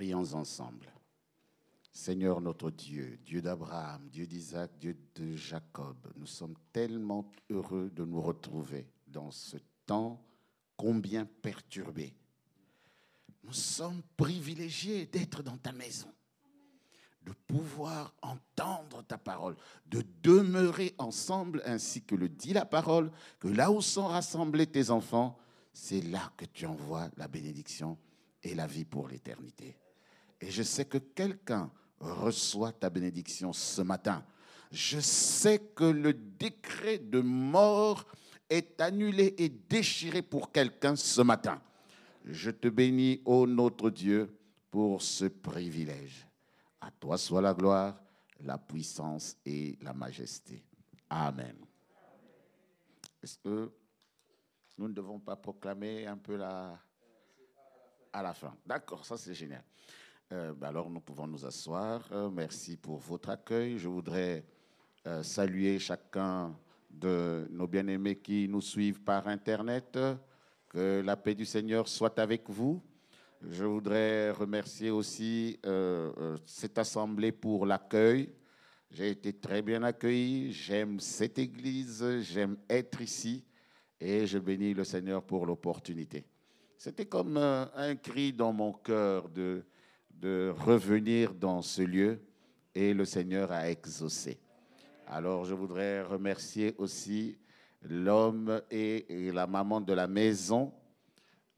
Prions ensemble. Seigneur notre Dieu, Dieu d'Abraham, Dieu d'Isaac, Dieu de Jacob, nous sommes tellement heureux de nous retrouver dans ce temps combien perturbé. Nous sommes privilégiés d'être dans ta maison, de pouvoir entendre ta parole, de demeurer ensemble ainsi que le dit la parole, que là où sont rassemblés tes enfants, c'est là que tu envoies la bénédiction et la vie pour l'éternité. Et je sais que quelqu'un reçoit ta bénédiction ce matin. Je sais que le décret de mort est annulé et déchiré pour quelqu'un ce matin. Je te bénis, ô notre Dieu, pour ce privilège. À toi soit la gloire, la puissance et la majesté. Amen. Est-ce que nous ne devons pas proclamer un peu la... à la fin? D'accord, ça c'est génial. Euh, ben alors nous pouvons nous asseoir. Euh, merci pour votre accueil. Je voudrais euh, saluer chacun de nos bien-aimés qui nous suivent par Internet. Que la paix du Seigneur soit avec vous. Je voudrais remercier aussi cette assemblée pour l'accueil. J'ai été très bien accueilli. J'aime cette église. J'aime être ici. Et je bénis le Seigneur pour l'opportunité. C'était comme un cri dans mon cœur de de revenir dans ce lieu et le Seigneur a exaucé. Alors je voudrais remercier aussi l'homme et, la maman de la maison.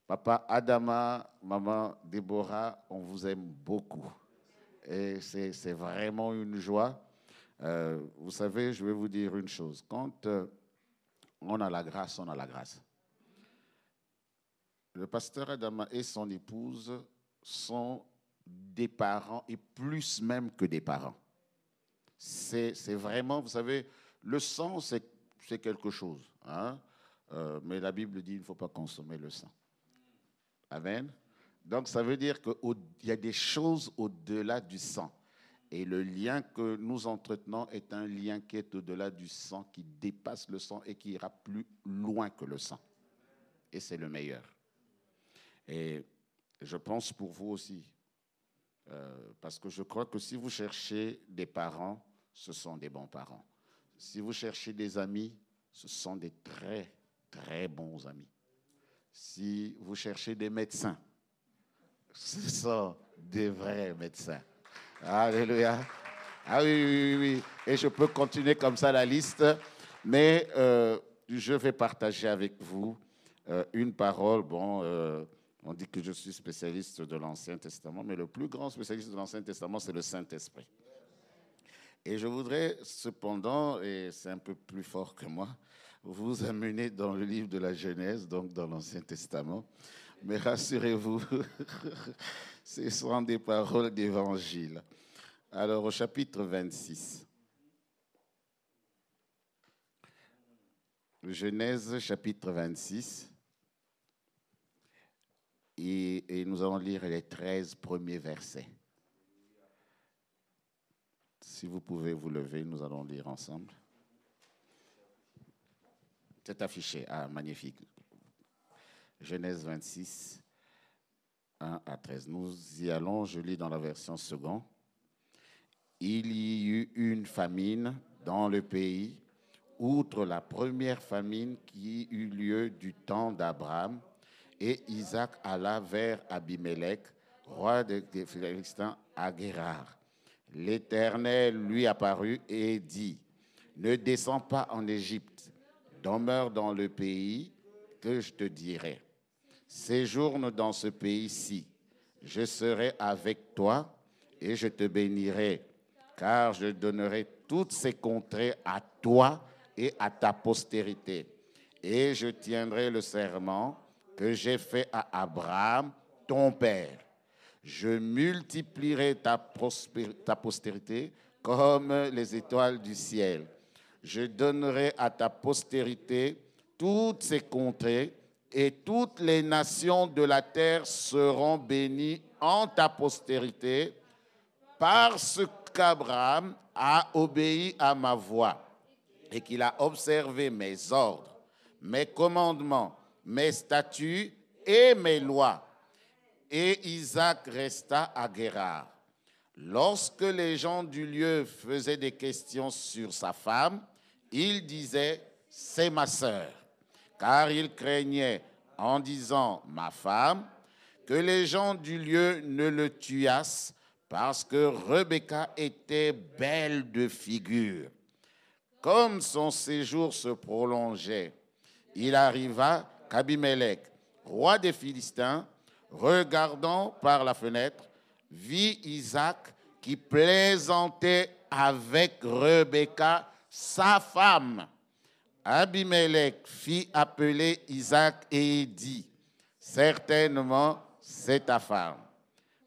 Papa Adama, maman Déborah, on vous aime beaucoup. Et c'est vraiment une joie. Euh, vous savez, je vais vous dire une chose. Quand euh, on a la grâce, on a la grâce. Le pasteur Adama et son épouse sont des parents et plus même que des parents. C'est vraiment, vous savez, le sang, c'est quelque chose. Hein? Euh, mais la Bible dit qu'il ne faut pas consommer le sang. Amen. Donc ça veut dire qu'il y a des choses au-delà du sang. Et le lien que nous entretenons est un lien qui est au-delà du sang, qui dépasse le sang et qui ira plus loin que le sang. Et c'est le meilleur. Et je pense pour vous aussi, euh, parce que je crois que si vous cherchez des parents, ce sont des bons parents. Si vous cherchez des amis, ce sont des très, très bons amis. Si vous cherchez des médecins, ce sont des vrais médecins. Alléluia. Ah oui, oui, oui. Et je peux continuer comme ça la liste, mais euh, je vais partager avec vous euh, une parole. Bon, on dit que je suis spécialiste de l'Ancien Testament, mais le plus grand spécialiste de l'Ancien Testament, c'est le Saint-Esprit. Et je voudrais cependant, et c'est un peu plus fort que moi, vous amener dans le livre de la Genèse, donc dans l'Ancien Testament. Mais rassurez-vous, ce sont des paroles d'évangile. Alors au chapitre 26. Genèse chapitre 26. Et, nous allons lire les 13 premiers versets. Si vous pouvez vous lever, nous allons lire ensemble. C'est affiché. Ah, magnifique. Genèse 26, 1 à 13. Nous y allons, je lis dans la version seconde. Il y eut une famine dans le pays, outre la première famine qui eut lieu du temps d'Abraham et Isaac alla vers Abimelech, roi des Philistins, à Guérard. L'Éternel lui apparut et dit, ne descends pas en Égypte, demeure dans le pays que je te dirai. Séjourne dans ce pays-ci, je serai avec toi et je te bénirai, car je donnerai toutes ces contrées à toi et à ta postérité. Et je tiendrai le serment que j'ai fait à Abraham, ton père. Je multiplierai ta, postérité comme les étoiles du ciel. Je donnerai à ta postérité toutes ces contrées et toutes les nations de la terre seront bénies en ta postérité parce qu'Abraham a obéi à ma voix et qu'il a observé mes ordres, mes commandements mes statuts et mes lois. et Isaac resta à Guérard. Lorsque les gens du lieu faisaient des questions sur sa femme, il disait, c'est ma sœur, car il craignait en disant ma femme que les gens du lieu ne le tuassent parce que Rebecca était belle de figure. Comme son séjour se prolongeait, il arriva qu'Abimelech, roi des Philistins, regardant par la fenêtre, vit Isaac qui plaisantait avec Rebecca, sa femme. Abimelech fit appeler Isaac et dit, certainement c'est ta femme.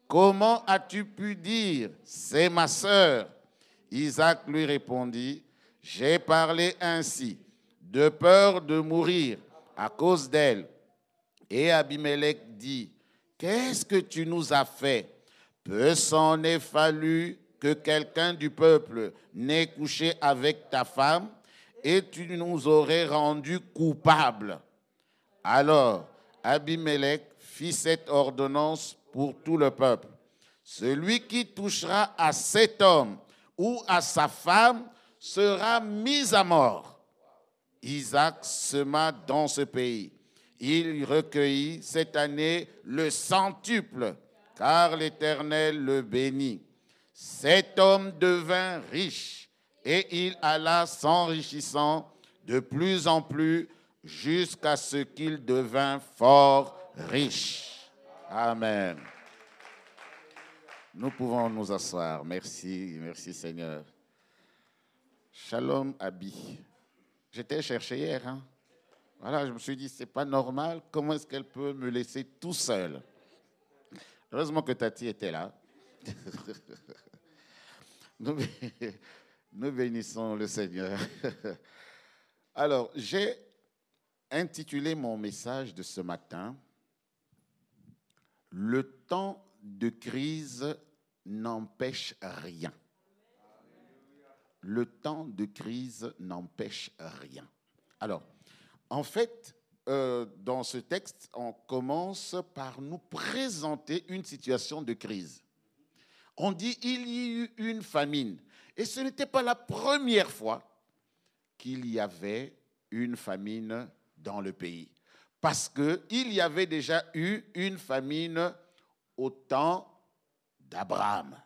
Comment as-tu pu dire, c'est ma sœur? Isaac lui répondit, j'ai parlé ainsi, de peur de mourir à cause d'elle. Et Abimelech dit, qu'est-ce que tu nous as fait? Peu s'en est fallu que quelqu'un du peuple n'ait couché avec ta femme et tu nous aurais rendus coupables? Alors Abimelech fit cette ordonnance pour tout le peuple. Celui qui touchera à cet homme ou à sa femme sera mis à mort. Isaac sema dans ce pays. Il recueillit cette année le centuple, car l'Éternel le bénit. Cet homme devint riche et il alla s'enrichissant de plus en plus jusqu'à ce qu'il devint fort riche. Amen. Nous pouvons nous asseoir. Merci, merci Seigneur. Shalom Abi. J'étais cherché hier. Hein? Voilà, je me suis dit, c'est pas normal. Comment est-ce qu'elle peut me laisser tout seul? Heureusement que Tati était là. nous, nous bénissons le Seigneur. Alors, j'ai intitulé mon message de ce matin Le temps de crise n'empêche rien. Le temps de crise n'empêche rien. Alors, en fait, euh, dans ce texte, on commence par nous présenter une situation de crise. On dit il y a eu une famine. Et ce n'était pas la première fois qu'il y avait une famine dans le pays. Parce qu'il y avait déjà eu une famine au temps d'Abraham.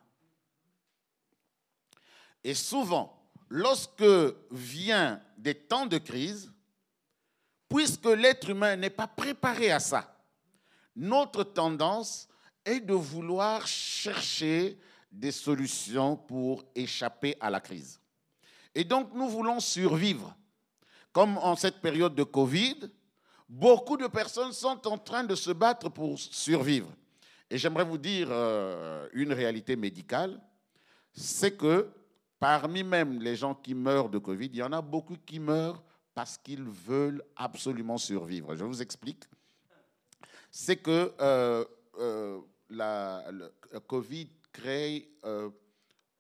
Et souvent, lorsque vient des temps de crise, puisque l'être humain n'est pas préparé à ça, notre tendance est de vouloir chercher des solutions pour échapper à la crise. Et donc, nous voulons survivre. Comme en cette période de Covid, beaucoup de personnes sont en train de se battre pour survivre. Et j'aimerais vous dire euh, une réalité médicale, c'est que parmi même les gens qui meurent de Covid, il y en a beaucoup qui meurent parce qu'ils veulent absolument survivre. Je vous explique. C'est que euh, euh, la, Covid crée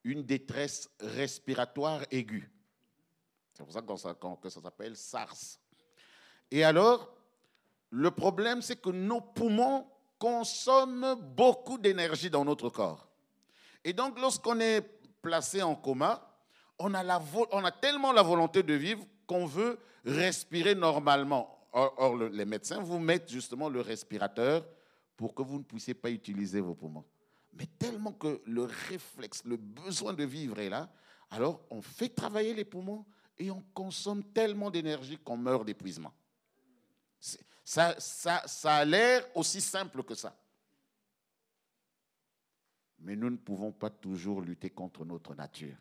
une détresse respiratoire aiguë. C'est pour ça que ça s'appelle SARS. Et alors, le problème, c'est que nos poumons consomment beaucoup d'énergie dans notre corps. Et donc, lorsqu'on est placé en coma, on a, tellement la volonté de vivre qu'on veut respirer normalement. Or, or, les médecins vous mettent justement le respirateur pour que vous ne puissiez pas utiliser vos poumons. Mais tellement que le réflexe, le besoin de vivre est là, alors on fait travailler les poumons et on consomme tellement d'énergie qu'on meurt d'épuisement. Ça, ça, ça a l'air aussi simple que ça. Mais nous ne pouvons pas toujours lutter contre notre nature.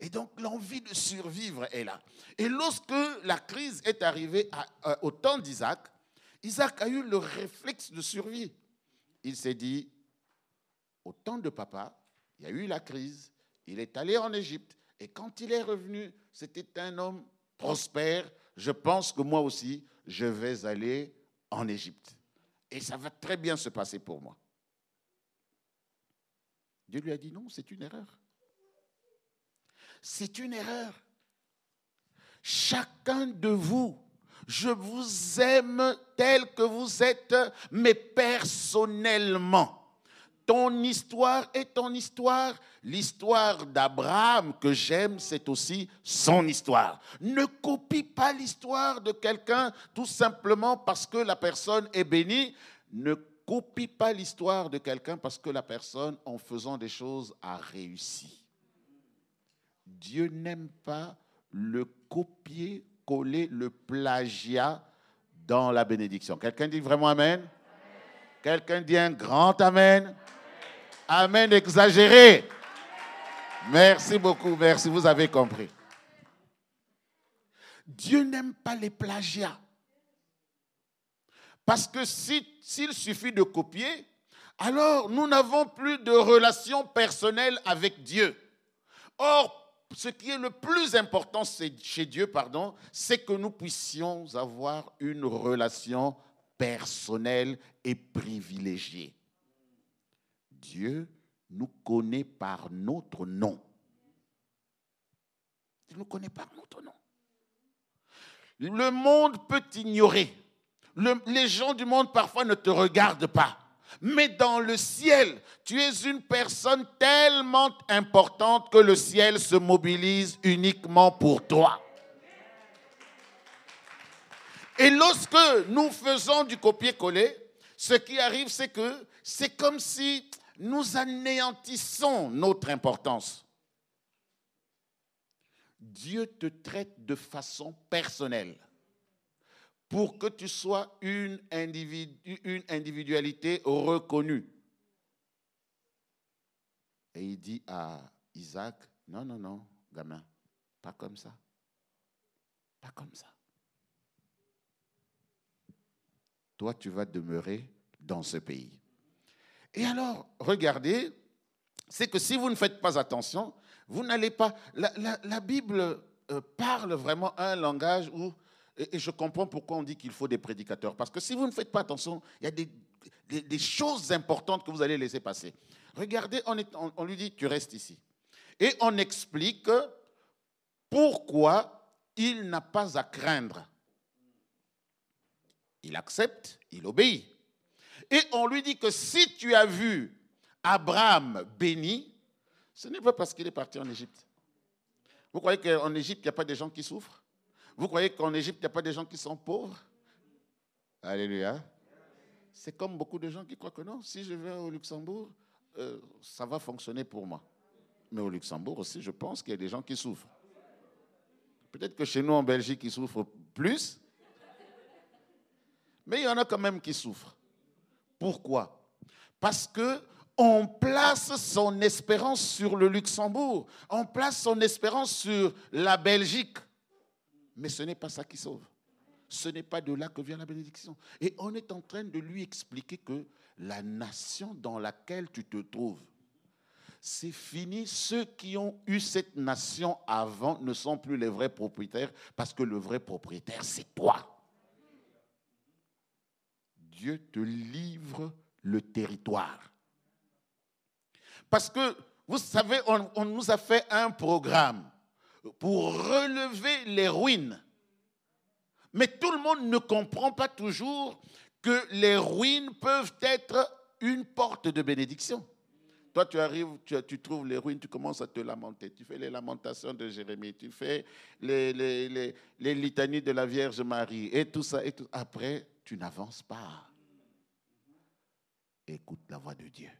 Et donc l'envie de survivre est là. Et lorsque la crise est arrivée au temps d'Isaac, Isaac a eu le réflexe de survie. Il s'est dit, au temps de papa, il y a eu la crise, il est allé en Égypte, et quand il est revenu, c'était un homme prospère. Je pense que moi aussi, je vais aller en Égypte. Et ça va très bien se passer pour moi. Dieu lui a dit non, c'est une erreur. C'est une erreur. Chacun de vous, je vous aime tel que vous êtes, mais personnellement. Ton histoire est ton histoire. L'histoire d'Abraham que j'aime, c'est aussi son histoire. Ne copie pas l'histoire de quelqu'un tout simplement parce que la personne est bénie. Ne copie pas l'histoire de quelqu'un parce que la personne, en faisant des choses, a réussi. Dieu n'aime pas le copier-coller, le plagiat dans la bénédiction. Quelqu'un dit vraiment Amen, Quelqu'un dit un grand Amen? Amen exagéré. Merci beaucoup, merci, vous avez compris. Dieu n'aime pas les plagiats. Parce que s'il suffit de copier, alors nous n'avons plus de relation personnelle avec Dieu. Or, ce qui est le plus important chez Dieu, pardon, c'est que nous puissions avoir une relation personnelle et privilégiée. Dieu nous connaît par notre nom. Il nous connaît par notre nom. Le monde peut ignorer. Les gens du monde parfois ne te regardent pas. Mais dans le ciel, tu es une personne tellement importante que le ciel se mobilise uniquement pour toi. Et lorsque nous faisons du copier-coller, ce qui arrive, c'est que c'est comme si nous anéantissons notre importance. Dieu te traite de façon personnelle pour que tu sois une, individualité reconnue. Et il dit à Isaac, non, non, non, gamin, pas comme ça. Pas comme ça. Toi, tu vas demeurer dans ce pays. Et alors, regardez, c'est que si vous ne faites pas attention, vous n'allez pas... La, Bible euh, parle vraiment un langage où... Et, je comprends pourquoi on dit qu'il faut des prédicateurs. Parce que si vous ne faites pas attention, il y a des, choses importantes que vous allez laisser passer. Regardez, on, on lui dit, tu restes ici. Et on explique pourquoi il n'a pas à craindre. Il accepte, il obéit. Et on lui dit que si tu as vu Abraham béni, ce n'est pas parce qu'il est parti en Égypte. Vous croyez qu'en Égypte, il n'y a pas des gens qui souffrent? Vous croyez qu'en Égypte, il n'y a pas des gens qui sont pauvres? Alléluia. C'est comme beaucoup de gens qui croient que non, si je vais au Luxembourg, euh, ça va fonctionner pour moi. Mais au Luxembourg aussi, je pense qu'il y a des gens qui souffrent. Peut-être que chez nous, en Belgique, ils souffrent plus. Mais il y en a quand même qui souffrent. Pourquoi? Parce que on place son espérance sur le Luxembourg, on place son espérance sur la Belgique. Mais ce n'est pas ça qui sauve. Ce n'est pas de là que vient la bénédiction. Et on est en train de lui expliquer que la nation dans laquelle tu te trouves, c'est fini. Ceux qui ont eu cette nation avant ne sont plus les vrais propriétaires parce que le vrai propriétaire, c'est toi. Dieu te livre le territoire. Parce que, vous savez, on, nous a fait un programme pour relever les ruines. Mais tout le monde ne comprend pas toujours que les ruines peuvent être une porte de bénédiction. Toi, tu arrives, tu, trouves les ruines, tu commences à te lamenter. Tu fais les lamentations de Jérémie, tu fais les, les, litanies de la Vierge Marie et tout ça. Et tout. Après, tu n'avances pas. Écoute la voix de Dieu.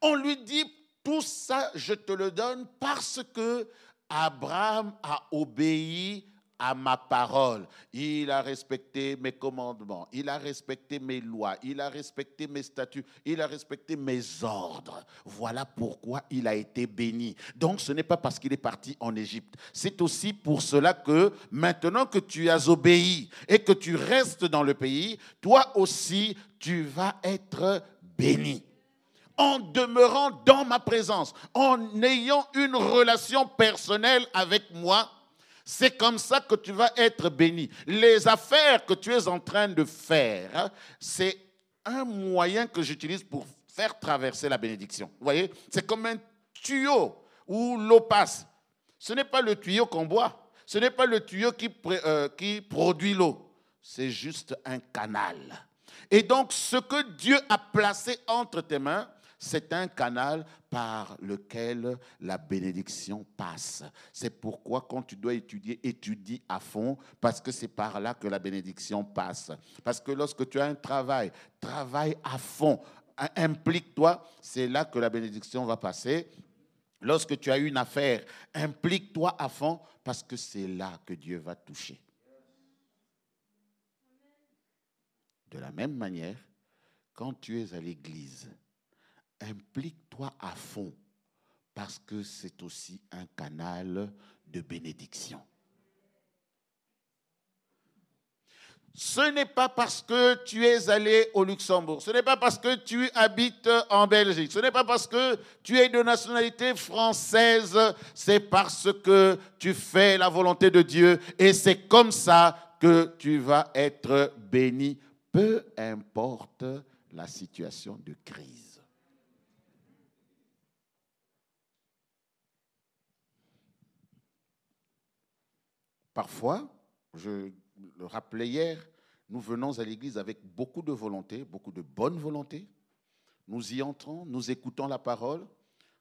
On lui dit, tout ça, je te le donne parce que Abraham a obéi à ma parole. Il a respecté mes commandements, il a respecté mes lois, il a respecté mes statuts, il a respecté mes ordres. Voilà pourquoi il a été béni. Donc ce n'est pas parce qu'il est parti en Égypte. C'est aussi pour cela que maintenant que tu as obéi et que tu restes dans le pays, toi aussi, tu vas être béni en demeurant dans ma présence, en ayant une relation personnelle avec moi, c'est comme ça que tu vas être béni. Les affaires que tu es en train de faire, c'est un moyen que j'utilise pour faire traverser la bénédiction. Vous voyez C'est comme un tuyau où l'eau passe. Ce n'est pas le tuyau qu'on boit. Ce n'est pas le tuyau qui, euh, qui produit l'eau. C'est juste un canal. Et donc, ce que Dieu a placé entre tes mains, c'est un canal par lequel la bénédiction passe. C'est pourquoi quand tu dois étudier, étudie à fond, parce que c'est par là que la bénédiction passe. Parce que lorsque tu as un travail, travaille à fond, implique-toi, c'est là que la bénédiction va passer. Lorsque tu as une affaire, implique-toi à fond, parce que c'est là que Dieu va toucher. De la même manière, quand tu es à l'église, implique-toi à fond parce que c'est aussi un canal de bénédiction. Ce n'est pas parce que tu es allé au Luxembourg, ce n'est pas parce que tu habites en Belgique, ce n'est pas parce que tu es de nationalité française, c'est parce que tu fais la volonté de Dieu et c'est comme ça que tu vas être béni, peu importe la situation de crise. Parfois, je le rappelais hier, nous venons à l'église avec beaucoup de volonté, beaucoup de bonne volonté. Nous y entrons, nous écoutons la parole.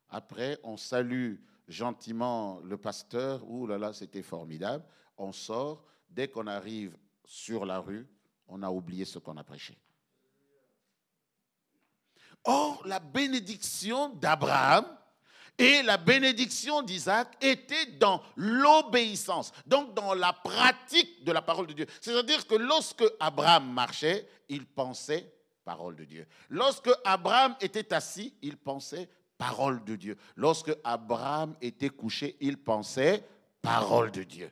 Après, on salue gentiment le pasteur. Ouh là là, c'était formidable. On sort. Dès qu'on arrive sur la rue, on a oublié ce qu'on a prêché. Or, la bénédiction d'Abraham, et la bénédiction d'Isaac était dans l'obéissance, donc dans la pratique de la parole de Dieu. C'est-à-dire que lorsque Abraham marchait, il pensait parole de Dieu. Lorsque Abraham était assis, il pensait parole de Dieu. Lorsque Abraham était couché, il pensait parole de Dieu.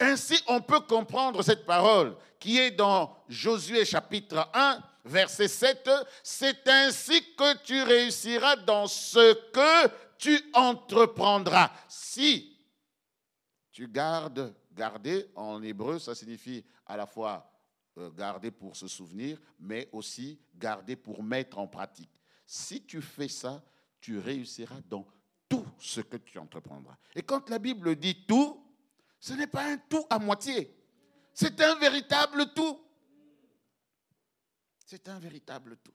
Ainsi, on peut comprendre cette parole qui est dans Josué chapitre 1, verset 7, c'est ainsi que tu réussiras dans ce que tu entreprendras. Si tu gardes, garder en hébreu, ça signifie à la fois euh, garder pour se souvenir, mais aussi garder pour mettre en pratique. Si tu fais ça, tu réussiras dans tout ce que tu entreprendras. Et quand la Bible dit tout, ce n'est pas un tout à moitié, c'est un véritable tout. C'est un véritable tout.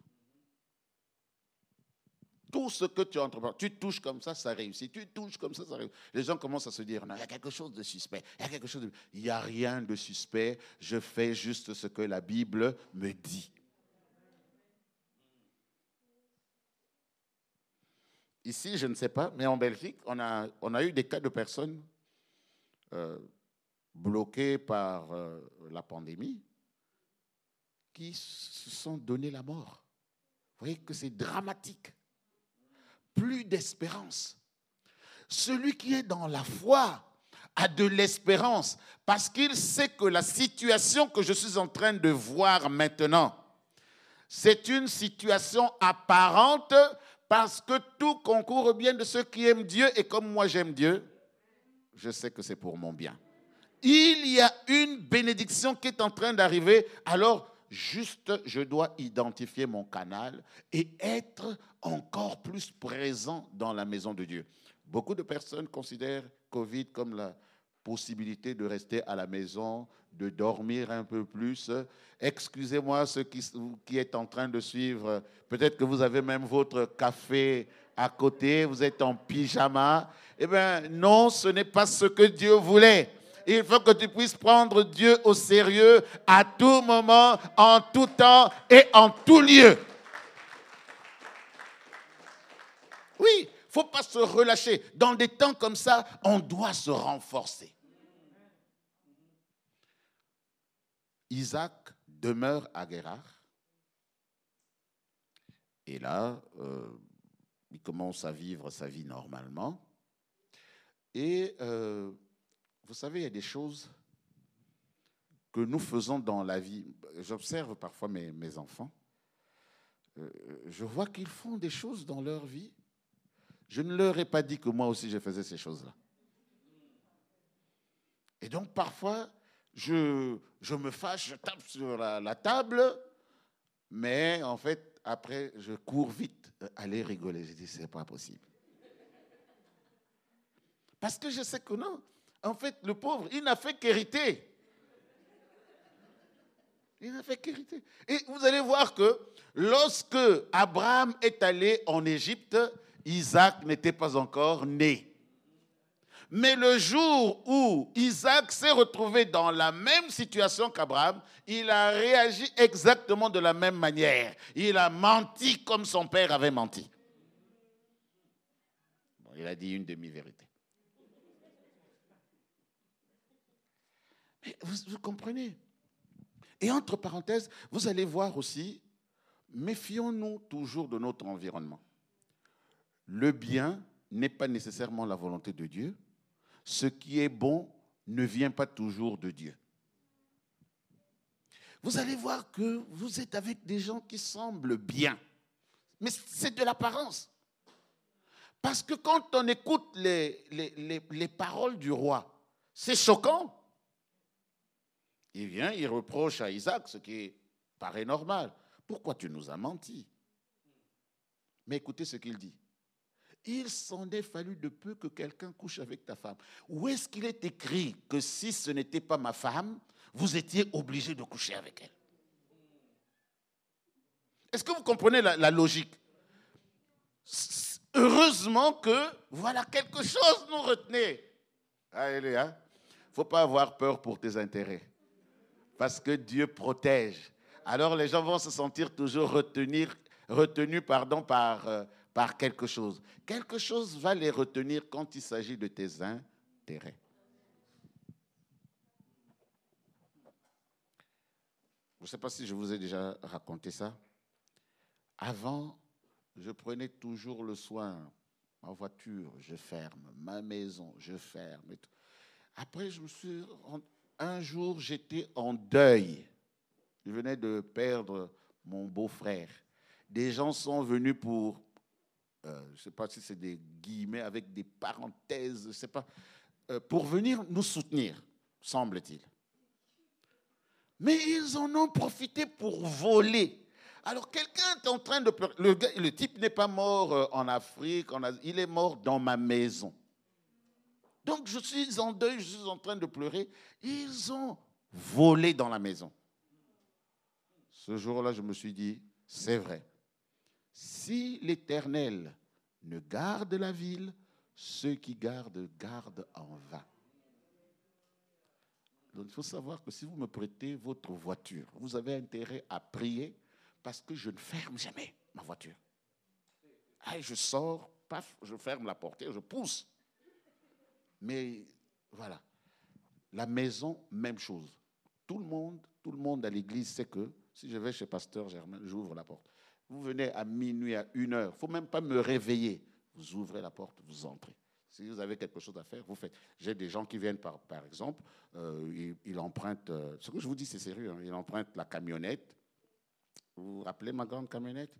Tout ce que tu entreprends, tu touches comme ça, ça réussit. Tu touches comme ça, ça réussit. Les gens commencent à se dire, non, il y a quelque chose de suspect. Il y a quelque chose. Il n'y a rien de suspect. Je fais juste ce que la Bible me dit. Ici, je ne sais pas, mais en Belgique, on a, on a eu des cas de personnes euh, bloquées par euh, la pandémie qui se sont donné la mort. Vous voyez que c'est dramatique. Plus d'espérance. Celui qui est dans la foi a de l'espérance parce qu'il sait que la situation que je suis en train de voir maintenant, c'est une situation apparente parce que tout concourt bien de ceux qui aiment Dieu et comme moi j'aime Dieu, je sais que c'est pour mon bien. Il y a une bénédiction qui est en train d'arriver, alors Juste, je dois identifier mon canal et être encore plus présent dans la maison de Dieu. Beaucoup de personnes considèrent Covid comme la possibilité de rester à la maison, de dormir un peu plus. Excusez-moi ceux qui, qui est en train de suivre, peut-être que vous avez même votre café à côté, vous êtes en pyjama. Eh bien, non, ce n'est pas ce que Dieu voulait. Il faut que tu puisses prendre Dieu au sérieux à tout moment, en tout temps et en tout lieu. Oui, il ne faut pas se relâcher. Dans des temps comme ça, on doit se renforcer. Isaac demeure à Guérard. Et là, euh, il commence à vivre sa vie normalement. Et euh, vous savez, il y a des choses que nous faisons dans la vie. J'observe parfois mes, mes enfants. Euh, je vois qu'ils font des choses dans leur vie. Je ne leur ai pas dit que moi aussi je faisais ces choses-là. Et donc parfois, je, je me fâche, je tape sur la, table, mais en fait, après, je cours vite, aller rigoler. Je dis, c'est pas possible. Parce que je sais que non, en fait, le pauvre, il n'a fait qu'hériter. Il n'a fait qu'hériter. Et vous allez voir que lorsque Abraham est allé en Égypte, Isaac n'était pas encore né. Mais le jour où Isaac s'est retrouvé dans la même situation qu'Abraham, il a réagi exactement de la même manière. Il a menti comme son père avait menti. il a dit une demi-vérité. Vous comprenez? Et entre parenthèses, vous allez voir aussi, méfions-nous toujours de notre environnement. Le bien n'est pas nécessairement la volonté de Dieu, ce qui est bon ne vient pas toujours de Dieu. Vous allez voir que vous êtes avec des gens qui semblent bien, mais c'est de l'apparence. Parce que quand on écoute les, paroles du roi, c'est choquant. Il vient, il reproche à Isaac ce qui paraît normal. Pourquoi tu nous as menti? Mais écoutez ce qu'il dit il s'en est fallu de peu que quelqu'un couche avec ta femme. Où est-ce qu'il est écrit que si ce n'était pas ma femme, vous étiez obligé de coucher avec elle? Est-ce que vous comprenez la, logique? Heureusement que, voilà, quelque chose nous retenait. Il ne faut pas avoir peur pour tes intérêts. Parce que Dieu protège. Alors les gens vont se sentir toujours retenir, retenus pardon, par, euh, par quelque chose. Quelque chose va les retenir quand il s'agit de tes intérêts. Je ne sais pas si je vous ai déjà raconté ça. Avant, je prenais toujours le soin. Ma voiture, je ferme. Ma maison, je ferme. Après, je me suis. Un jour, j'étais en deuil. Je venais de perdre mon beau-frère. Des gens sont venus pour euh, je ne sais pas si c'est des guillemets avec des parenthèses, je sais pas, euh, pour venir nous soutenir, semble-t-il. Mais ils en ont profité pour voler. Alors quelqu'un est en train de. Le, le type n'est pas mort euh, en Afrique, il est mort dans ma maison. Donc je suis en deuil, je suis en train de pleurer. Ils ont volé dans la maison. Ce jour-là, je me suis dit, c'est vrai. Si l'Éternel ne garde la ville, ceux qui gardent gardent en vain. Donc il faut savoir que si vous me prêtez votre voiture, vous avez intérêt à prier parce que je ne ferme jamais ma voiture. Je sors, paf, je ferme la porte, je pousse. Mais voilà. La maison, même chose. Tout le monde, tout le monde à l'église sait que si je vais chez Pasteur Germain, j'ouvre la porte. Vous venez à minuit, à une heure. Il ne faut même pas me réveiller. Vous ouvrez la porte, vous entrez. Si vous avez quelque chose à faire, vous faites. J'ai des gens qui viennent, par, par exemple, euh, ils, empruntent, euh, ce que je vous dis, c'est sérieux, hein, ils empruntent la camionnette. Vous vous rappelez ma grande camionnette?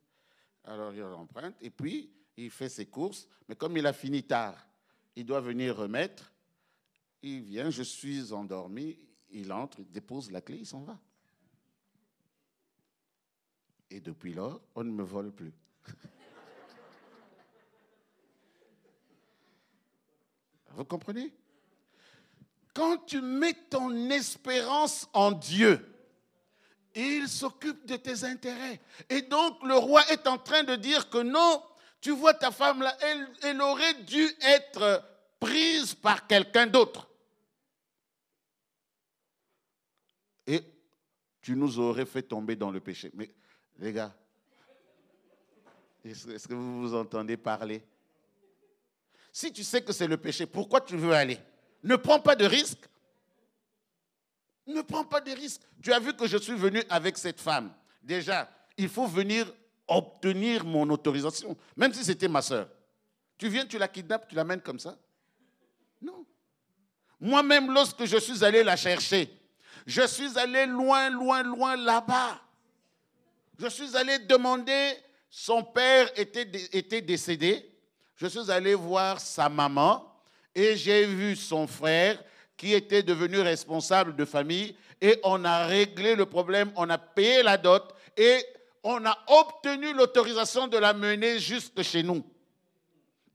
Alors, il emprunte, et puis, il fait ses courses, mais comme il a fini tard, il doit venir remettre. Il vient, je suis endormi, il entre, il dépose la clé, il s'en va. Et depuis lors, on ne me vole plus. Vous comprenez? Quand tu mets ton espérance en Dieu, il s'occupe de tes intérêts. Et donc le roi est en train de dire que non, tu vois ta femme là, elle, elle aurait dû être prise par quelqu'un d'autre. Et tu nous aurais fait tomber dans le péché. Mais les gars, est-ce que vous vous entendez parler? Si tu sais que c'est le péché, pourquoi tu veux aller? Ne prends pas de risque. Ne prends pas de risque. Tu as vu que je suis venu avec cette femme. Déjà, il faut venir obtenir mon autorisation, même si c'était ma soeur. Tu viens, tu la kidnappes, tu l'amènes comme ça? Non. Moi-même, lorsque je suis allé la chercher, je suis allé loin, loin, loin là-bas. Je suis allé demander, son père était, décédé. Je suis allé voir sa maman et j'ai vu son frère qui était devenu responsable de famille et on a réglé le problème, on a payé la dot et on a obtenu l'autorisation de la mener jusque chez nous.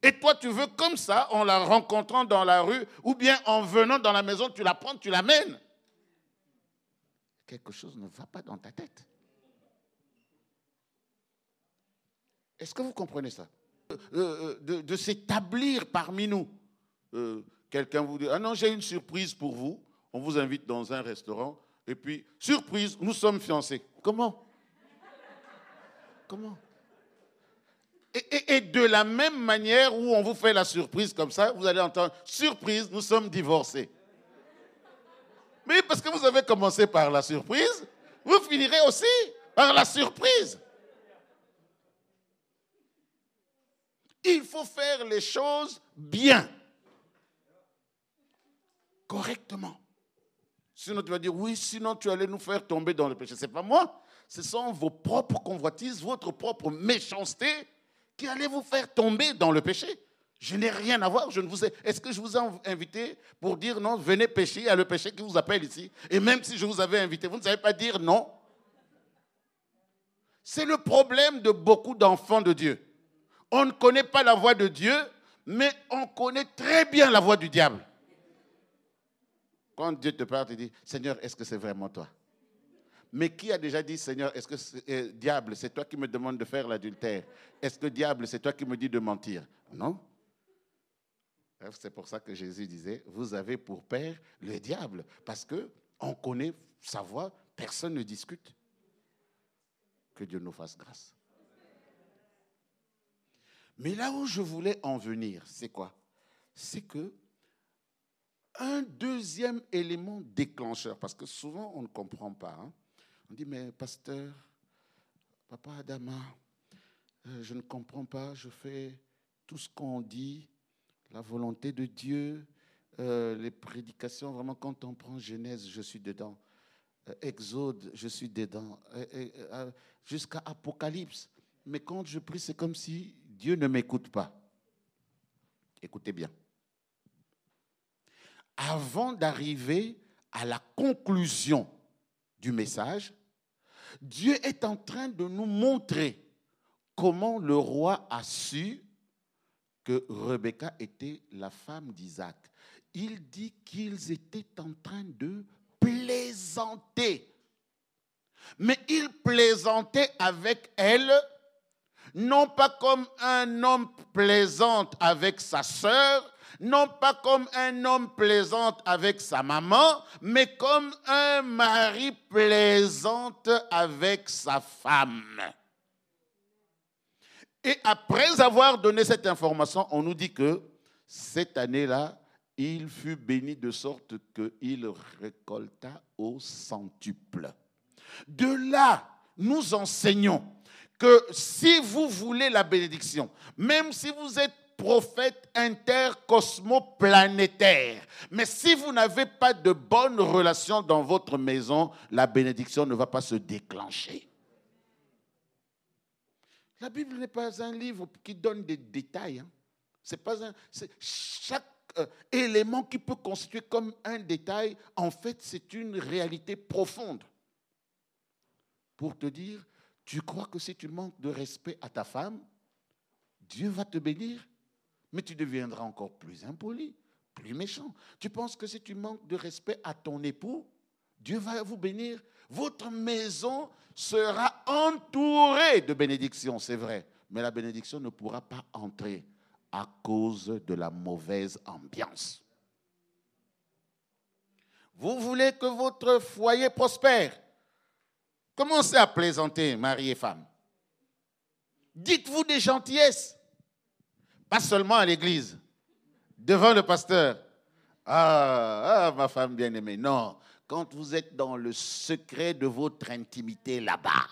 Et toi, tu veux comme ça, en la rencontrant dans la rue, ou bien en venant dans la maison, tu la prends, tu l'amènes. quelque chose ne va pas dans ta tête. Est-ce que vous comprenez ça? Euh, euh, de, s'établir parmi nous. Euh, Quelqu'un vous dit, ah non, j'ai une surprise pour vous. On vous invite dans un restaurant. Et puis, surprise, nous sommes fiancés. Comment? Comment? Et, de la même manière où on vous fait la surprise comme ça, vous allez entendre, surprise, nous sommes divorcés. Mais parce que vous avez commencé par la surprise, vous finirez aussi par la surprise. Il faut faire les choses bien, correctement. Sinon, tu vas dire, oui, sinon tu allais nous faire tomber dans le péché. Ce n'est pas moi. Ce sont vos propres convoitises, votre propre méchanceté qui allait vous faire tomber dans le péché? Je n'ai rien à voir. Je ne vous ai. Est-ce que je vous ai invité pour dire non, venez pécher Il y a le péché qui vous appelle ici. Et même si je vous avais invité, vous ne savez pas dire non. C'est le problème de beaucoup d'enfants de Dieu. On ne connaît pas la voix de Dieu, mais on connaît très bien la voix du diable. Quand Dieu te parle, tu dis, Seigneur, est-ce que c'est vraiment toi? Mais qui a déjà dit, Seigneur, est-ce que, euh, diable, c'est toi qui me demandes de faire l'adultère? Est-ce que, diable, c'est toi qui me dis de mentir? Non. Bref, C'est pour ça que Jésus disait, vous avez pour père le diable, parce que on connaît sa voix, personne ne discute. Que Dieu nous fasse grâce. Mais là où je voulais en venir, c'est quoi? C'est que un deuxième élément déclencheur, parce que souvent on ne comprend pas. hein. On dit, mais pasteur, papa Adama, euh, je ne comprends pas, je fais tout ce qu'on dit, la volonté de Dieu, euh, les prédications, vraiment quand on prend Genèse, je suis dedans. Euh, Exode, je suis dedans. Jusqu'à Apocalypse. Mais quand je prie, c'est comme si Dieu ne m'écoute pas. Écoutez bien. Avant d'arriver à la conclusion du message, Dieu est en train de nous montrer comment le roi a su que Rebecca était la femme d'Isaac. Il dit qu'ils étaient en train de plaisanter. Mais il plaisantait avec elle, non pas comme un homme plaisante avec sa sœur, non pas comme un homme plaisante avec sa maman, mais comme un mari plaisante avec sa femme. Et après avoir donné cette information, on nous dit que cette année-là, il fut béni de sorte qu'il récolta au centuple. De là, nous enseignons que si vous voulez la bénédiction, même si vous êtes prophète intercosmoplanétaire, mais si vous n'avez pas de bonnes relations dans votre maison, la bénédiction ne va pas se déclencher. La Bible n'est pas un livre qui donne des détails. hein. C'est pas un, chaque euh, élément qui peut constituer comme un détail, en fait, c'est une réalité profonde. Pour te dire, tu crois que si tu manques de respect à ta femme, Dieu va te bénir, mais tu deviendras encore plus impoli, plus méchant. Tu penses que si tu manques de respect à ton époux, Dieu va vous bénir. Votre maison sera entourée de bénédictions, c'est vrai, mais la bénédiction ne pourra pas entrer à cause de la mauvaise ambiance. Vous voulez que votre foyer prospère? Commencez à plaisanter, mari et femme. Dites-vous des gentillesses. Pas seulement à l'église, devant le pasteur. Ah, ah, ma femme bien-aimée. Non, quand vous êtes dans le secret de votre intimité là-bas.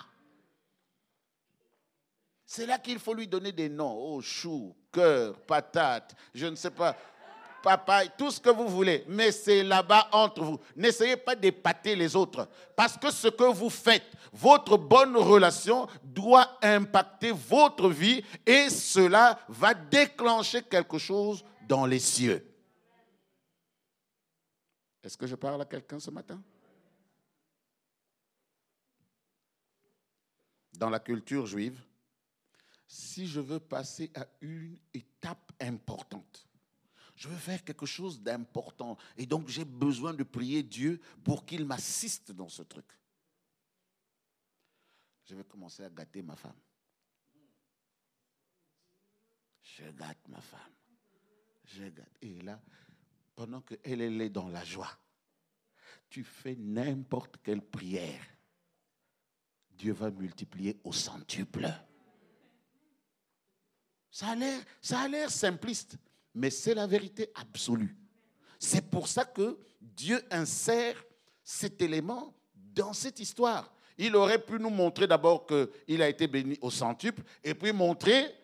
C'est là qu'il faut lui donner des noms. Oh, chou, cœur, patate, je ne sais pas, papaye, tout ce que vous voulez. Mais c'est là-bas entre vous. N'essayez pas d'épater les autres. Parce que ce que vous faites, votre bonne relation doit impacter votre vie et cela va déclencher quelque chose dans les cieux. Est-ce que je parle à quelqu'un ce matin? Dans la culture juive, si je veux passer à une étape importante, je veux faire quelque chose d'important et donc j'ai besoin de prier Dieu pour qu'il m'assiste dans ce truc. je vais commencer à gâter ma femme. Je gâte ma femme. Je gâte. Et là, pendant qu'elle est dans la joie, tu fais n'importe quelle prière, Dieu va multiplier au centuple. Ça a l'air simpliste, mais c'est la vérité absolue. C'est pour ça que Dieu insère cet élément dans cette histoire. Il aurait pu nous montrer d'abord qu'il a été béni au centuple et puis montrer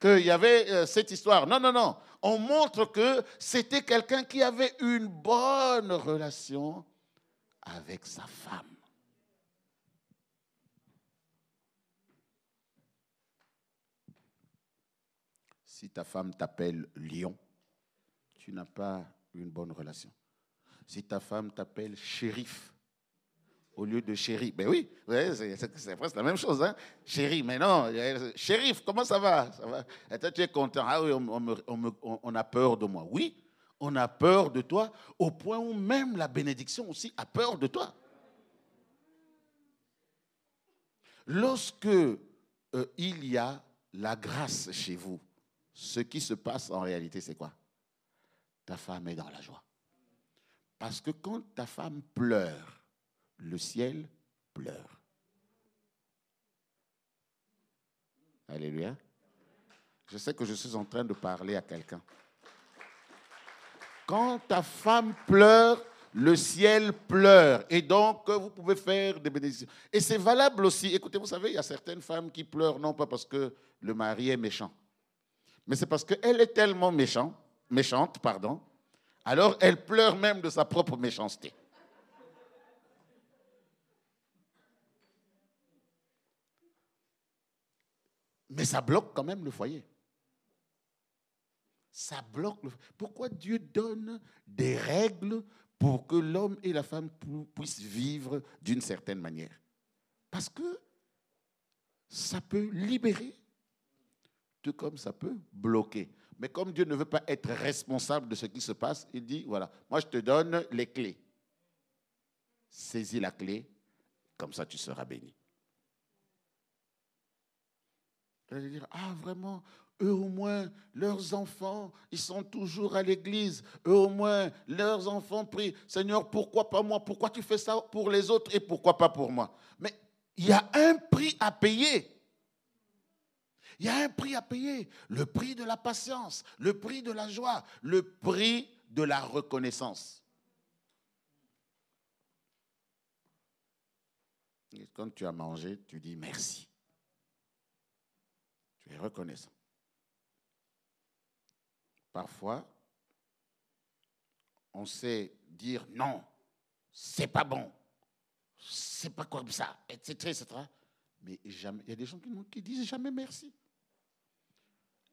qu'il y avait euh, cette histoire. Non, non, non. On montre que c'était quelqu'un qui avait une bonne relation avec sa femme. Si ta femme t'appelle lion, tu n'as pas une bonne relation. Si ta femme t'appelle shérif, au lieu de chéri. Ben oui, c'est presque la même chose. Hein? Chéri, mais non, shérif, comment ça va, ça va? Toi, tu es content. Ah oui, on, on, a peur de moi. Oui, on a peur de toi, au point où même la bénédiction aussi a peur de toi. Lorsque euh, il y a la grâce chez vous, ce qui se passe en réalité, c'est quoi? Ta femme est dans la joie. Parce que quand ta femme pleure, le ciel pleure. Alléluia. Je sais que je suis en train de parler à quelqu'un. Quand ta femme pleure, le ciel pleure. Et donc, vous pouvez faire des bénédictions. Et c'est valable aussi. Écoutez, vous savez, il y a certaines femmes qui pleurent, non pas parce que le mari est méchant, mais c'est parce qu'elle est tellement méchante, méchante, pardon, alors elle pleure même de sa propre méchanceté. Mais ça bloque quand même le foyer. Ça bloque le Pourquoi Dieu donne des règles pour que l'homme et la femme puissent vivre d'une certaine manière? Parce que ça peut libérer, tout comme ça peut bloquer. Mais comme Dieu ne veut pas être responsable de ce qui se passe, il dit, voilà, moi je te donne les clés. Saisis la clé, comme ça tu seras béni. dire, ah vraiment, eux au moins, leurs enfants, ils sont toujours à l'église. Eux au moins, leurs enfants prient, Seigneur, pourquoi pas moi? Pourquoi tu fais ça pour les autres et pourquoi pas pour moi? Mais il y a un prix à payer. Il y a un prix à payer. Le prix de la patience, le prix de la joie, le prix de la reconnaissance. Quand tu as mangé, tu dis merci. Tu es reconnaissant. Parfois, on sait dire non, c'est pas bon, c'est pas comme ça, etc., etc. Mais il y a des gens qui, qui disent jamais merci.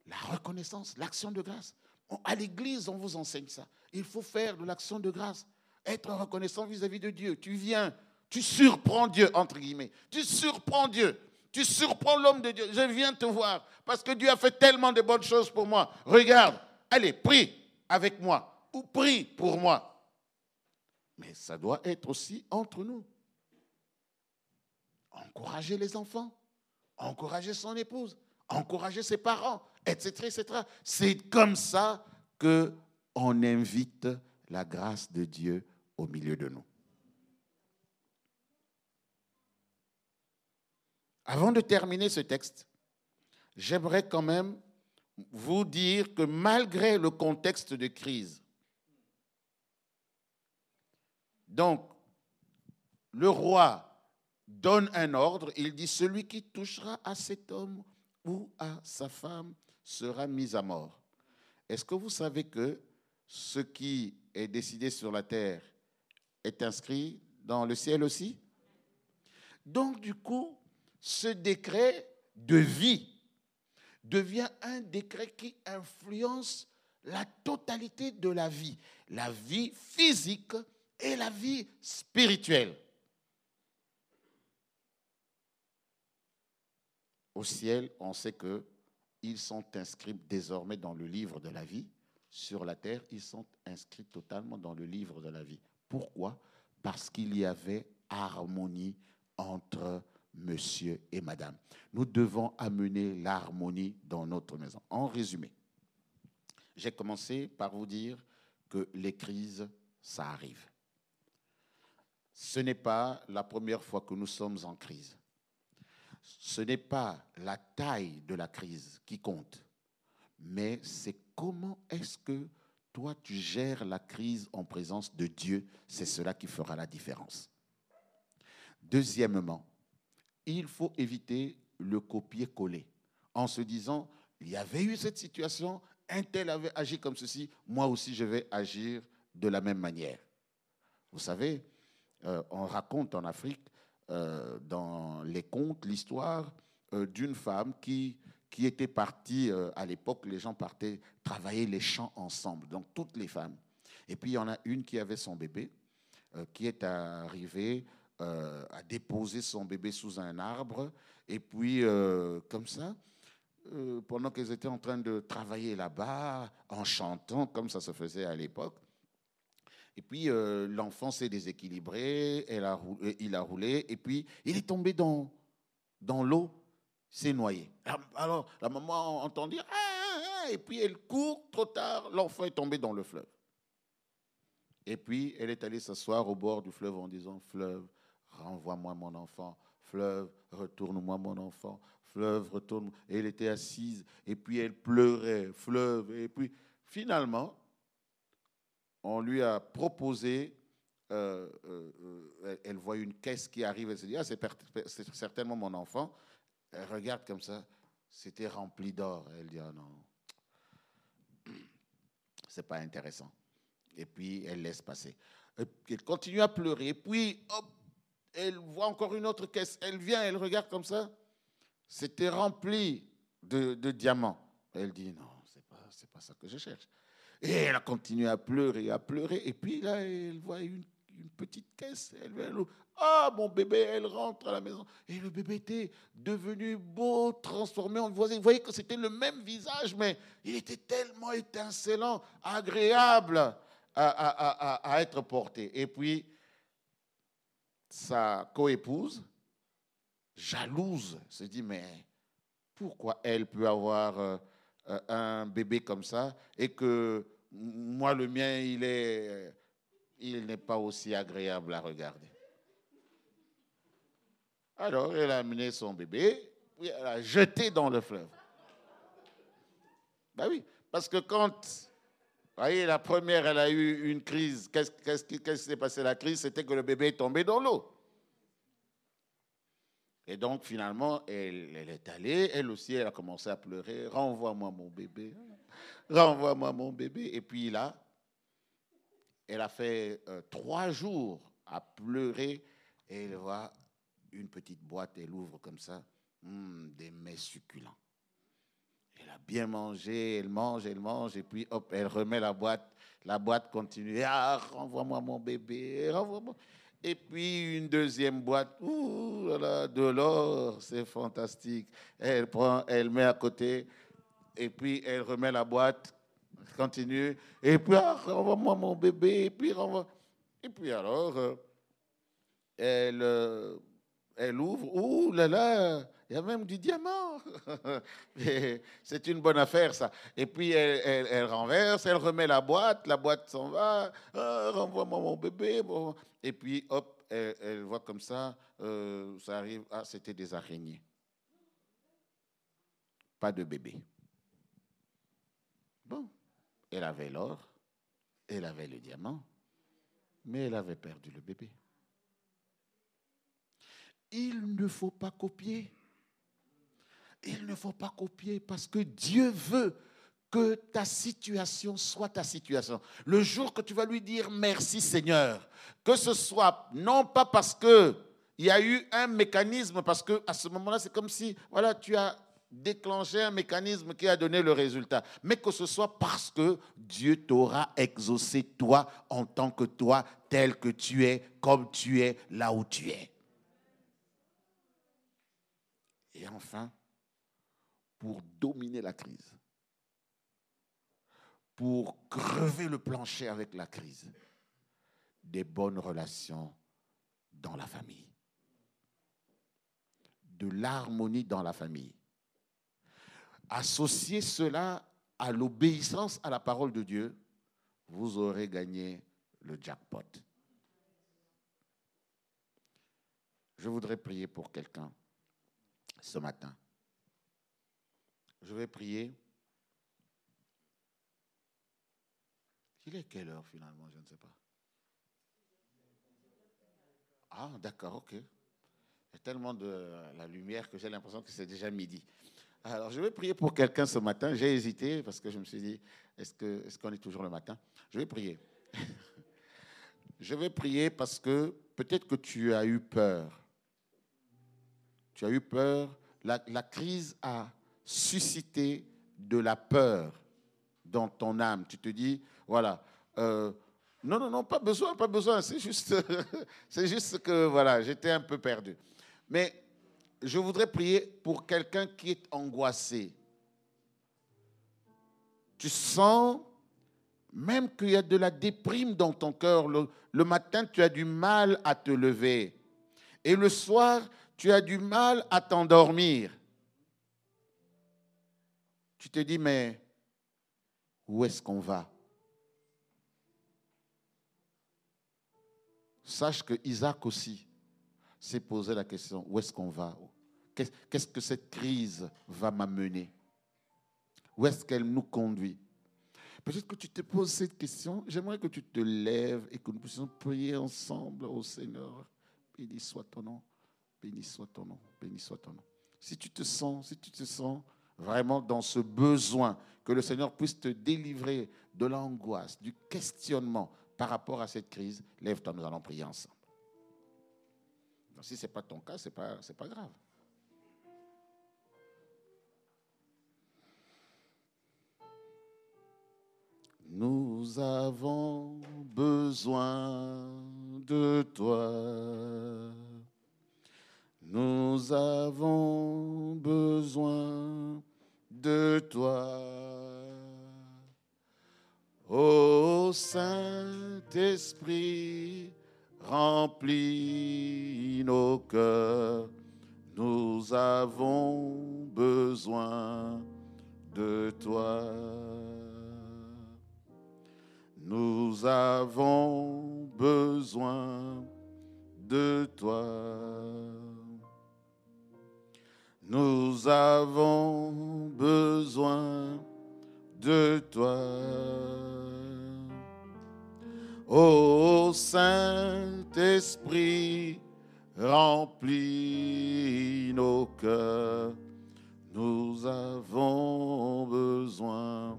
La reconnaissance, l'action de grâce. À l'église, on vous enseigne ça. Il faut faire de l'action de grâce. Être reconnaissant vis-à-vis -vis de Dieu. Tu viens, tu surprends Dieu, entre guillemets. Tu surprends Dieu. Tu surprends l'homme de Dieu. Je viens te voir parce que Dieu a fait tellement de bonnes choses pour moi. Regarde, allez, prie avec moi ou prie pour moi. Mais ça doit être aussi entre nous. Encourager les enfants, encourager son épouse, encourager ses parents, etc. C'est comme ça que on invite la grâce de Dieu au milieu de nous. Avant de terminer ce texte, j'aimerais quand même vous dire que malgré le contexte de crise, donc le roi donne un ordre, il dit, celui qui touchera à cet homme ou à sa femme sera mis à mort. Est-ce que vous savez que ce qui est décidé sur la terre est inscrit dans le ciel aussi? Donc du coup, ce décret de vie devient un décret qui influence la totalité de la vie, la vie physique et la vie spirituelle. Au ciel, on sait que ils sont inscrits désormais dans le livre de la vie. Sur la terre, ils sont inscrits totalement dans le livre de la vie. Pourquoi? Parce qu'il y avait harmonie entre monsieur et madame. Nous devons amener l'harmonie dans notre maison. En résumé, j'ai commencé par vous dire que les crises, ça arrive. Ce n'est pas la première fois que nous sommes en crise. Ce n'est pas la taille de la crise qui compte, mais c'est comment est-ce que toi tu gères la crise en présence de Dieu. C'est cela qui fera la différence. Deuxièmement, il faut éviter le copier-coller en se disant, il y avait eu cette situation, un tel avait agi comme ceci, moi aussi je vais agir de la même manière. Vous savez, euh, on raconte en Afrique, euh, dans les contes, l'histoire euh, d'une femme qui, qui était partie, à l'époque, les gens partaient travailler les champs ensemble, donc toutes les femmes. Et puis il y en a une qui avait son bébé, qui est arrivée à déposer son bébé sous un arbre, et puis comme ça, pendant qu'elles étaient en train de travailler là-bas, en chantant, comme ça se faisait à l'époque, et puis euh, l'enfant s'est déséquilibré, roulé, il a roulé, et puis il est tombé dans, dans l'eau, s'est noyé. Alors la maman entend dire, ah, ah, ah, et puis elle court trop tard, l'enfant est tombé dans le fleuve. Et puis elle est allée s'asseoir au bord du fleuve en disant, fleuve, renvoie-moi mon enfant, fleuve, retourne-moi mon enfant, fleuve, retourne. Et elle était assise, et puis elle pleurait, fleuve, et puis finalement, on lui a proposé, euh, euh, euh, elle voit une caisse qui arrive, elle se dit, ah, c'est certainement mon enfant. Elle regarde comme ça, c'était rempli d'or. Elle dit, ah non, c'est pas intéressant. Et puis, elle laisse passer. Elle continue à pleurer. Et puis, hop, elle voit encore une autre caisse. Elle vient, elle regarde comme ça. C'était rempli de, diamants. Elle dit, non, c'est pas, pas ça que je cherche. Et elle a continué à pleurer, à pleurer. Et puis là, elle voit une, petite caisse. Elle vient, ah, mon bébé, elle rentre à la maison. Et le bébé était devenu beau, transformé en voisin. Vous voyez que c'était le même visage, mais il était tellement étincelant, agréable à, à, à être porté. Et puis, sa coépouse, jalouse, se dit, mais pourquoi elle peut avoir euh, euh, un bébé comme ça et que moi, le mien, il est, il n'est pas aussi agréable à regarder. Alors, elle a amené son bébé, puis elle a jeté dans le fleuve. Ben oui, parce que quand, voyez, la première, elle a eu une crise. Qu'est-ce qui s'est passé? La crise C'était que le bébé est tombé dans l'eau. Et donc, finalement, elle, est allée, elle aussi, elle a commencé à pleurer. Renvoie-moi mon bébé. Renvoie-moi mon bébé. Et puis là, elle a fait euh, trois jours à pleurer et elle voit une petite boîte, elle ouvre comme ça, hum, des mets succulents. Elle a bien mangé, elle mange, elle mange, et puis hop, elle remet la boîte. La boîte continue. Ah, renvoie-moi mon bébé, renvoie-moi. Et puis une deuxième boîte, ouh de l'or, c'est fantastique. Elle prend, elle met à côté, et puis elle remet la boîte, continue, et puis ah, renvoie-moi mon bébé, et puis renvoie. Et puis alors, euh, elle, euh, elle ouvre, ouh là là, il y a même du diamant. c'est une bonne affaire, ça. Et puis, elle, renverse, elle remet la boîte, la boîte s'en va. Ah, renvoie-moi mon bébé. Et puis, hop, elle, voit comme ça, euh, ça arrive. Ah, c'était des araignées. Pas de bébé. Bon, elle avait l'or, elle avait le diamant, mais elle avait perdu le bébé. Il ne faut pas copier il ne faut pas copier parce que Dieu veut que ta situation soit ta situation. Le jour que tu vas lui dire merci Seigneur, que ce soit non pas parce que il y a eu un mécanisme, parce que à ce moment-là, c'est comme si voilà, tu as déclenché un mécanisme qui a donné le résultat, mais que ce soit parce que Dieu t'aura exaucé toi en tant que toi, tel que tu es, comme tu es, là où tu es. Et enfin, pour dominer la crise, pour crever le plancher avec la crise, des bonnes relations dans la famille. de l'harmonie dans la famille. Associez cela à l'obéissance à la parole de Dieu, vous aurez gagné le jackpot. Je voudrais prier pour quelqu'un ce matin. Je vais prier. Il est quelle heure finalement Je ne sais pas. Ah, d'accord, ok. Il y a tellement de la lumière que j'ai l'impression que c'est déjà midi. Alors, je vais prier pour quelqu'un ce matin. J'ai hésité parce que je me suis dit, est-ce qu'on est, qu'on est toujours le matin? Je vais prier. je vais prier parce que peut-être que tu as eu peur tu as eu peur. La, crise a suscité de la peur dans ton âme. Tu te dis, voilà, euh, non, non, non, pas besoin, pas besoin. C'est juste, c'est juste que, voilà, j'étais un peu perdu. Mais je voudrais prier pour quelqu'un qui est angoissé. Tu sens même qu'il y a de la déprime dans ton cœur. le matin, tu as du mal à te lever. Et le soir, tu as du mal à t'endormir. Tu te dis, mais où est-ce qu'on va? Sache que Isaac aussi s'est posé la question, où est-ce qu'on va? Qu'est-ce que cette crise va m'amener? Où est-ce qu'elle nous conduit? Peut-être que tu te poses cette question. J'aimerais que tu te lèves et que nous puissions prier ensemble au Seigneur. Béni soit ton nom. Béni soit ton nom, béni soit ton nom. Si tu te sens, si tu te sens vraiment dans ce besoin que le Seigneur puisse te délivrer de l'angoisse, du questionnement par rapport à cette crise, lève-toi, nous allons prier ensemble. si ce n'est pas ton cas, ce n'est pas, pas grave. Nous avons besoin de toi. Nous avons besoin de toi. Ô Saint-Esprit, remplis nos cœurs. Nous avons besoin de toi. Nous avons besoin de toi. Nous avons besoin de toi. Ô Saint-Esprit, remplis nos cœurs. Nous avons besoin.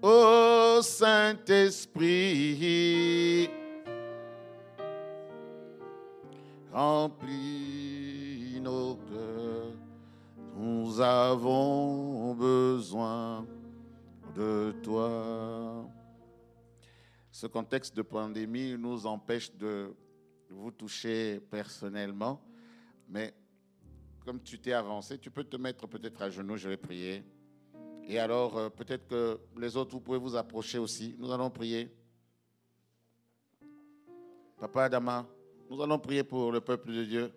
Ô Saint-Esprit, remplis Nous avons besoin de toi. Ce contexte de pandémie nous empêche de vous toucher personnellement, mais comme tu t'es avancé, tu peux te mettre peut-être à genoux, je vais prier. Et alors, euh, peut-être que les autres, vous pouvez vous approcher aussi. Nous allons prier. Papa Adama, nous allons prier pour le peuple de Dieu.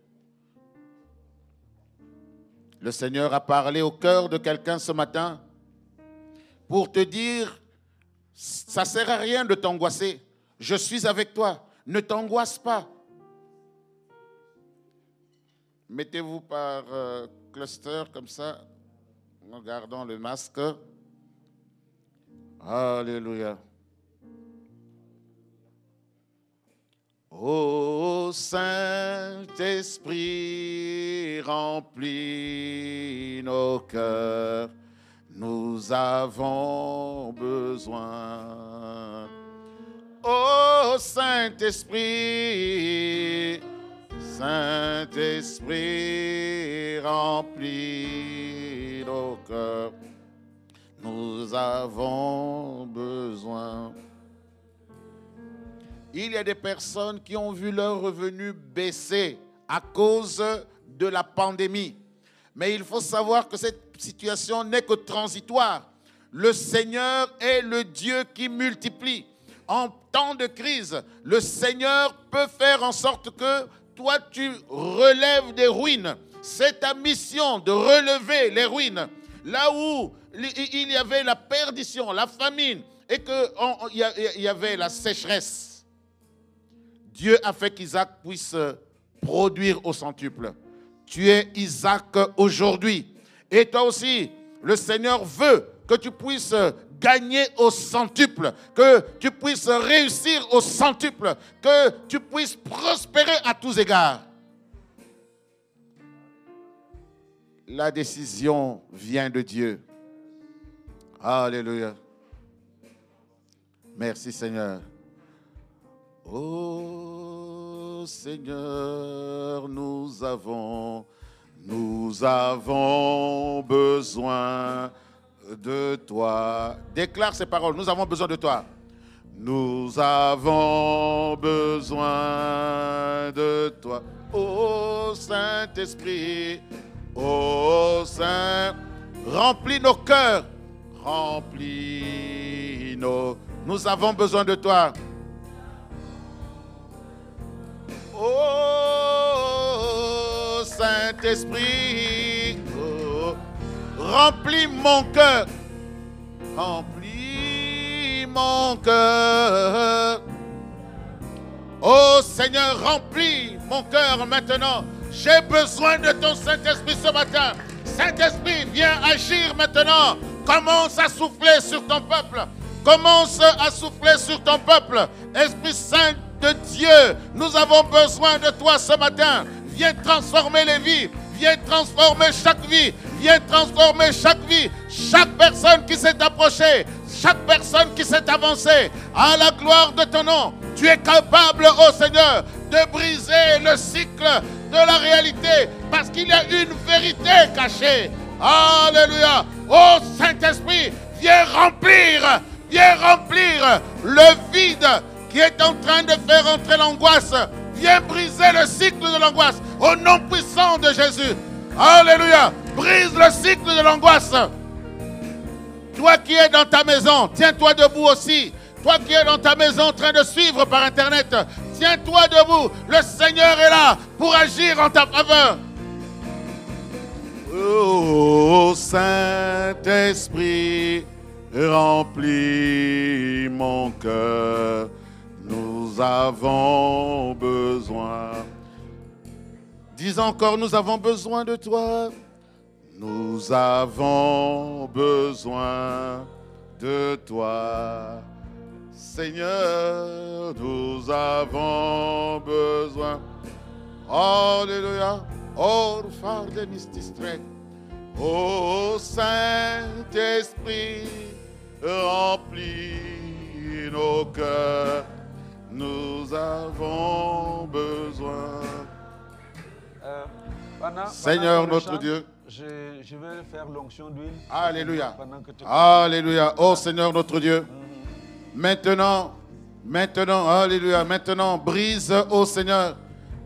Le Seigneur a parlé au cœur de quelqu'un ce matin pour te dire, ça ne sert à rien de t'angoisser. Je suis avec toi. Ne t'angoisse pas. Mettez-vous par euh, cluster comme ça, en gardant le masque. Alléluia. Ô Saint-Esprit, remplis nos cœurs, nous avons besoin. Ô Saint-Esprit, Saint-Esprit, remplis nos cœurs, nous avons besoin. Il y a des personnes qui ont vu leurs revenus baisser à cause de la pandémie. Mais il faut savoir que cette situation n'est que transitoire. Le Seigneur est le Dieu qui multiplie. En temps de crise, le Seigneur peut faire en sorte que toi, tu relèves des ruines. C'est ta mission de relever les ruines. Là où il y avait la perdition, la famine, et qu'il y avait la sécheresse. Dieu a fait qu'Isaac puisse produire au centuple. Tu es Isaac aujourd'hui. Et toi aussi, le Seigneur veut que tu puisses gagner au centuple, que tu puisses réussir au centuple, que tu puisses prospérer à tous égards. La décision vient de Dieu. Alléluia. Merci Seigneur. Oh Seigneur, nous avons, nous avons besoin de toi. Déclare ces paroles. Nous avons besoin de toi. Nous avons besoin de toi. Ô Saint-Esprit, ô Saint, remplis nos cœurs, remplis nos... Nous avons besoin de toi. Saint-Esprit, Remplis mon cœur. Remplis mon cœur. Oh Seigneur, remplis mon cœur maintenant. J'ai besoin de ton Saint-Esprit ce matin. Saint-Esprit, viens agir maintenant. Commence à souffler sur ton peuple. Commence à souffler sur ton peuple. Esprit Saint de Dieu, nous avons besoin de toi ce matin. Viens transformer les vies. Viens transformer chaque vie. Viens transformer chaque vie. Chaque personne qui s'est approchée. Chaque personne qui s'est avancée. À la gloire de ton nom. Tu es capable, ô Seigneur, de briser le cycle de la réalité. Parce qu'il y a une vérité cachée. Alléluia. Ô Saint-Esprit, viens remplir. Viens remplir le vide qui est en train de faire entrer l'angoisse. Viens briser le cycle de l'angoisse au nom puissant de Jésus. Alléluia. Brise le cycle de l'angoisse. Toi qui es dans ta maison, tiens-toi debout aussi. Toi qui es dans ta maison en train de suivre par Internet, tiens-toi debout. Le Seigneur est là pour agir en ta faveur. Oh Saint-Esprit, remplis mon cœur. Nous avons besoin Dis encore, nous avons besoin de toi. Nous avons besoin de toi. Seigneur, nous avons besoin. Alléluia. Oh, de Oh, Saint-Esprit, remplis nos cœurs. Nous avons besoin euh, Seigneur notre Dieu. Je, vais faire l'onction d'huile. Alléluia. Alléluia. Oh Seigneur notre Dieu. Mhm. Maintenant, maintenant, Alléluia. Maintenant, brise, oh Seigneur,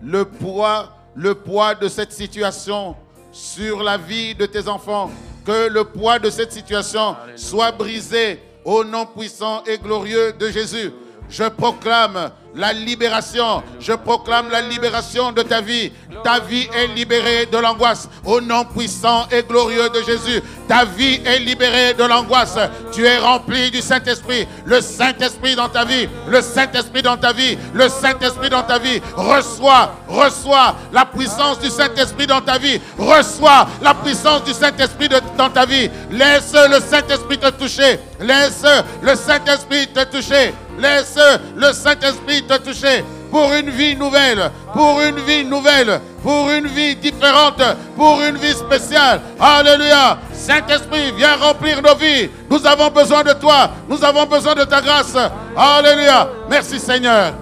le poids, le poids de cette situation sur la vie de tes enfants. Que le poids de cette situation soit brisé au nom puissant et glorieux de Jésus. Je proclame la libération. Je proclame la libération de ta vie. Ta vie est libérée de l'angoisse. Au nom puissant et glorieux de Jésus. Ta vie est libérée de l'angoisse. Tu es rempli du Saint-Esprit. Le Saint-Esprit dans ta vie. Le Saint-Esprit dans ta vie. Le Saint-Esprit dans ta vie. Reçois, reçois la puissance du Saint-Esprit dans ta vie. Reçois la puissance du Saint-Esprit dans ta vie. Laisse le Saint-Esprit te toucher. Laisse le Saint-Esprit te toucher. Laisse le Saint-Esprit te toucher pour une vie nouvelle, pour une vie nouvelle, pour une vie différente, pour une vie spéciale. Alléluia. Saint-Esprit, viens remplir nos vies. Nous avons besoin de toi. Nous avons besoin de ta grâce. Alléluia. Merci Seigneur.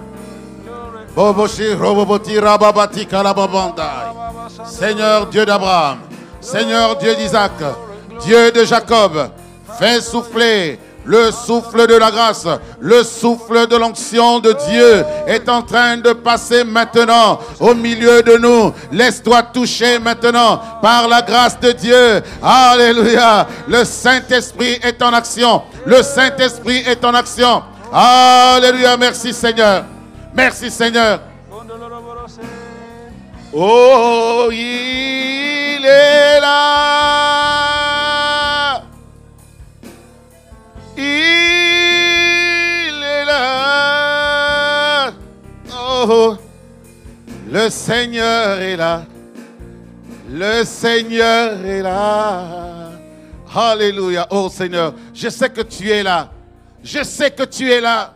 Seigneur Dieu d'Abraham, Seigneur Dieu d'Isaac, Dieu de Jacob, fais souffler le souffle de la grâce, le souffle de l'onction de Dieu est en train de passer maintenant au milieu de nous. Laisse-toi toucher maintenant par la grâce de Dieu. Alléluia. Le Saint-Esprit est en action. Le Saint-Esprit est en action. Alléluia. Merci Seigneur. Merci Seigneur. Oh, il est là. Il est là. Oh, le Seigneur est là. Le Seigneur est là. Alléluia. Oh Seigneur, je sais que tu es là. Je sais que tu es là.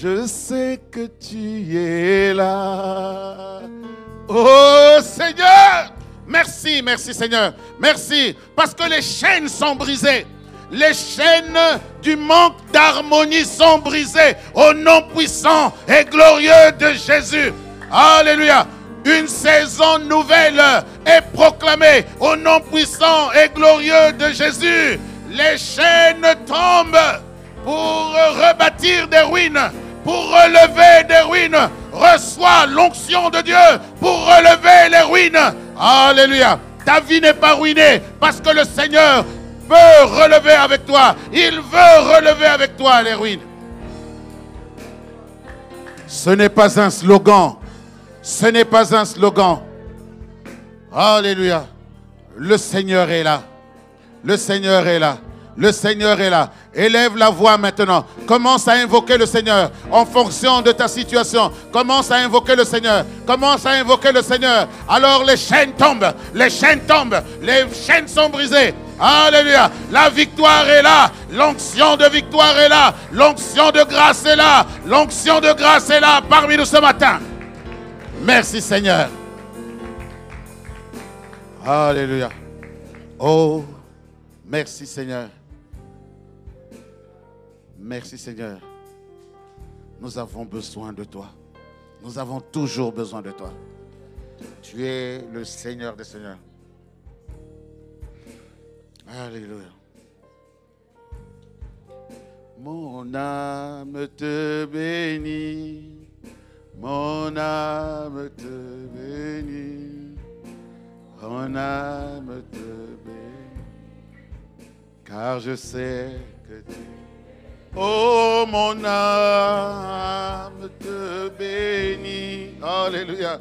Je sais que tu es là. Oh Seigneur, merci, merci Seigneur. Merci parce que les chaînes sont brisées. Les chaînes du manque d'harmonie sont brisées au nom puissant et glorieux de Jésus. Alléluia. Une saison nouvelle est proclamée au nom puissant et glorieux de Jésus. Les chaînes tombent pour rebâtir des ruines, pour relever des ruines. Reçois l'onction de Dieu pour relever les ruines. Alléluia. Ta vie n'est pas ruinée parce que le Seigneur veut relever avec toi. Il veut relever avec toi les ruines. Ce n'est pas un slogan. Ce n'est pas un slogan. Alléluia. Le Seigneur est là. Le Seigneur est là. Le Seigneur est là. Élève la voix maintenant. Commence à invoquer le Seigneur en fonction de ta situation. Commence à invoquer le Seigneur. Commence à invoquer le Seigneur. Alors les chaînes tombent. Les chaînes tombent. Les chaînes sont brisées. Alléluia. La victoire est là. L'onction de victoire est là. L'onction de grâce est là. L'onction de grâce est là parmi nous ce matin. Merci Seigneur. Alléluia. Oh, merci Seigneur. Merci Seigneur. Nous avons besoin de toi. Nous avons toujours besoin de toi. Tu es le Seigneur des Seigneurs. Alléluia. Mon âme te bénit. Mon âme te bénit. Mon âme te bénit. Car je sais que tu Oh, mon âme te bénit. Alléluia.